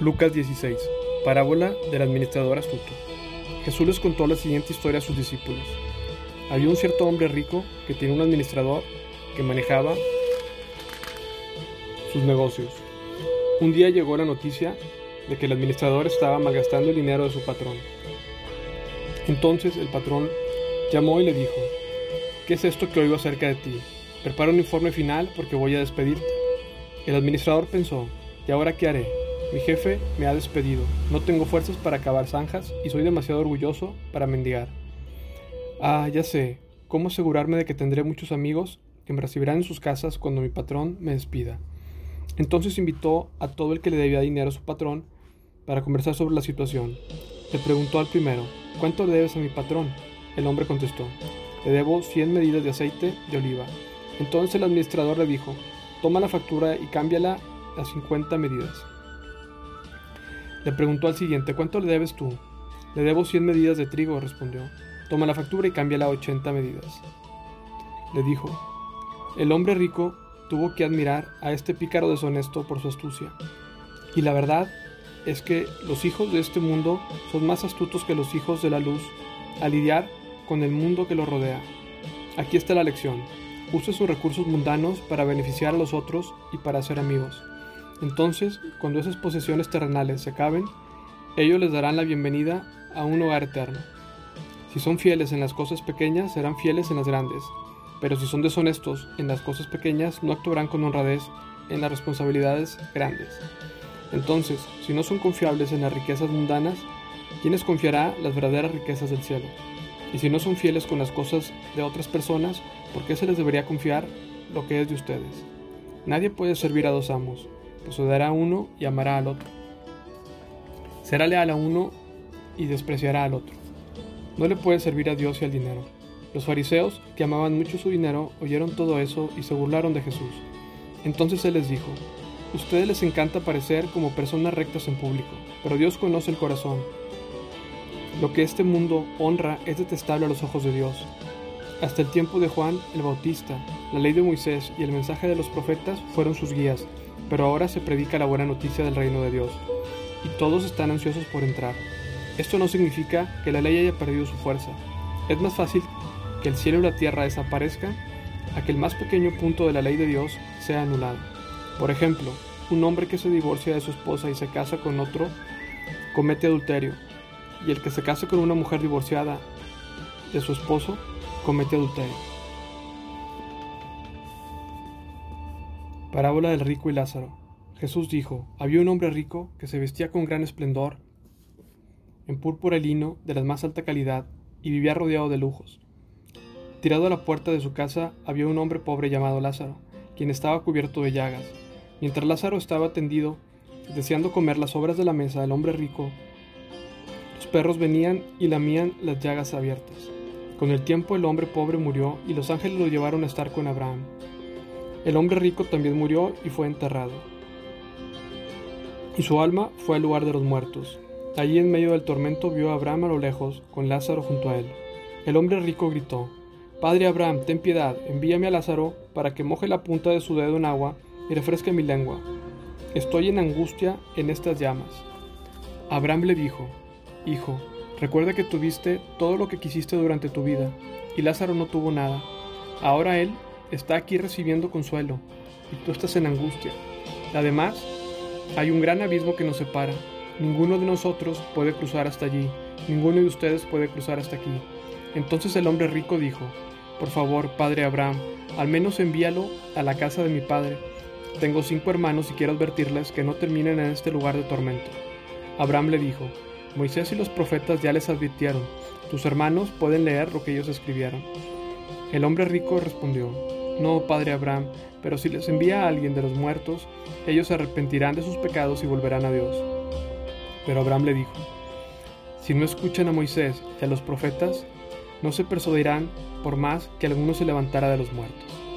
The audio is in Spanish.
Lucas 16. Parábola del administrador astuto. Jesús les contó la siguiente historia a sus discípulos. Había un cierto hombre rico que tenía un administrador que manejaba sus negocios. Un día llegó la noticia de que el administrador estaba malgastando el dinero de su patrón. Entonces el patrón llamó y le dijo, ¿qué es esto que oigo acerca de ti? Prepara un informe final porque voy a despedirte. El administrador pensó, ¿y ahora qué haré? Mi jefe me ha despedido, no tengo fuerzas para acabar zanjas y soy demasiado orgulloso para mendigar. Ah, ya sé, cómo asegurarme de que tendré muchos amigos que me recibirán en sus casas cuando mi patrón me despida. Entonces invitó a todo el que le debía dinero a su patrón para conversar sobre la situación. Le preguntó al primero, ¿cuánto debes a mi patrón? El hombre contestó, le debo 100 medidas de aceite de oliva. Entonces el administrador le dijo, toma la factura y cámbiala a 50 medidas. Le preguntó al siguiente, ¿cuánto le debes tú? Le debo 100 medidas de trigo, respondió. Toma la factura y cámbiala a 80 medidas. Le dijo, el hombre rico tuvo que admirar a este pícaro deshonesto por su astucia. Y la verdad es que los hijos de este mundo son más astutos que los hijos de la luz al lidiar con el mundo que los rodea. Aquí está la lección. Use sus recursos mundanos para beneficiar a los otros y para hacer amigos. Entonces, cuando esas posesiones terrenales se acaben, ellos les darán la bienvenida a un hogar eterno. Si son fieles en las cosas pequeñas, serán fieles en las grandes, pero si son deshonestos en las cosas pequeñas, no actuarán con honradez en las responsabilidades grandes. Entonces, si no son confiables en las riquezas mundanas, ¿quién les confiará las verdaderas riquezas del cielo? Y si no son fieles con las cosas de otras personas, ¿por qué se les debería confiar lo que es de ustedes? Nadie puede servir a dos amos pues odiará a uno y amará al otro. Será leal a uno y despreciará al otro. No le puede servir a Dios y al dinero. Los fariseos, que amaban mucho su dinero, oyeron todo eso y se burlaron de Jesús. Entonces él les dijo, Ustedes les encanta parecer como personas rectas en público, pero Dios conoce el corazón. Lo que este mundo honra es detestable a los ojos de Dios. Hasta el tiempo de Juan el Bautista, la ley de Moisés y el mensaje de los profetas fueron sus guías, pero ahora se predica la buena noticia del reino de Dios, y todos están ansiosos por entrar. Esto no significa que la ley haya perdido su fuerza. Es más fácil que el cielo y la tierra desaparezcan a que el más pequeño punto de la ley de Dios sea anulado. Por ejemplo, un hombre que se divorcia de su esposa y se casa con otro comete adulterio, y el que se casa con una mujer divorciada de su esposo comete adulterio. Parábola del rico y Lázaro. Jesús dijo, había un hombre rico que se vestía con gran esplendor, en púrpura y lino de la más alta calidad, y vivía rodeado de lujos. Tirado a la puerta de su casa había un hombre pobre llamado Lázaro, quien estaba cubierto de llagas. Mientras Lázaro estaba tendido, deseando comer las obras de la mesa del hombre rico, los perros venían y lamían las llagas abiertas. Con el tiempo el hombre pobre murió y los ángeles lo llevaron a estar con Abraham. El hombre rico también murió y fue enterrado. Y su alma fue al lugar de los muertos. Allí en medio del tormento vio a Abraham a lo lejos, con Lázaro junto a él. El hombre rico gritó, Padre Abraham, ten piedad, envíame a Lázaro para que moje la punta de su dedo en agua y refresque mi lengua. Estoy en angustia en estas llamas. Abraham le dijo, Hijo, recuerda que tuviste todo lo que quisiste durante tu vida, y Lázaro no tuvo nada. Ahora él está aquí recibiendo consuelo y tú estás en angustia. Además, hay un gran abismo que nos separa. Ninguno de nosotros puede cruzar hasta allí, ninguno de ustedes puede cruzar hasta aquí. Entonces el hombre rico dijo, por favor, padre Abraham, al menos envíalo a la casa de mi padre. Tengo cinco hermanos y quiero advertirles que no terminen en este lugar de tormento. Abraham le dijo, Moisés y los profetas ya les advirtieron, tus hermanos pueden leer lo que ellos escribieron. El hombre rico respondió, no, padre Abraham, pero si les envía a alguien de los muertos, ellos se arrepentirán de sus pecados y volverán a Dios. Pero Abraham le dijo, si no escuchan a Moisés y a los profetas, no se persuadirán por más que alguno se levantara de los muertos.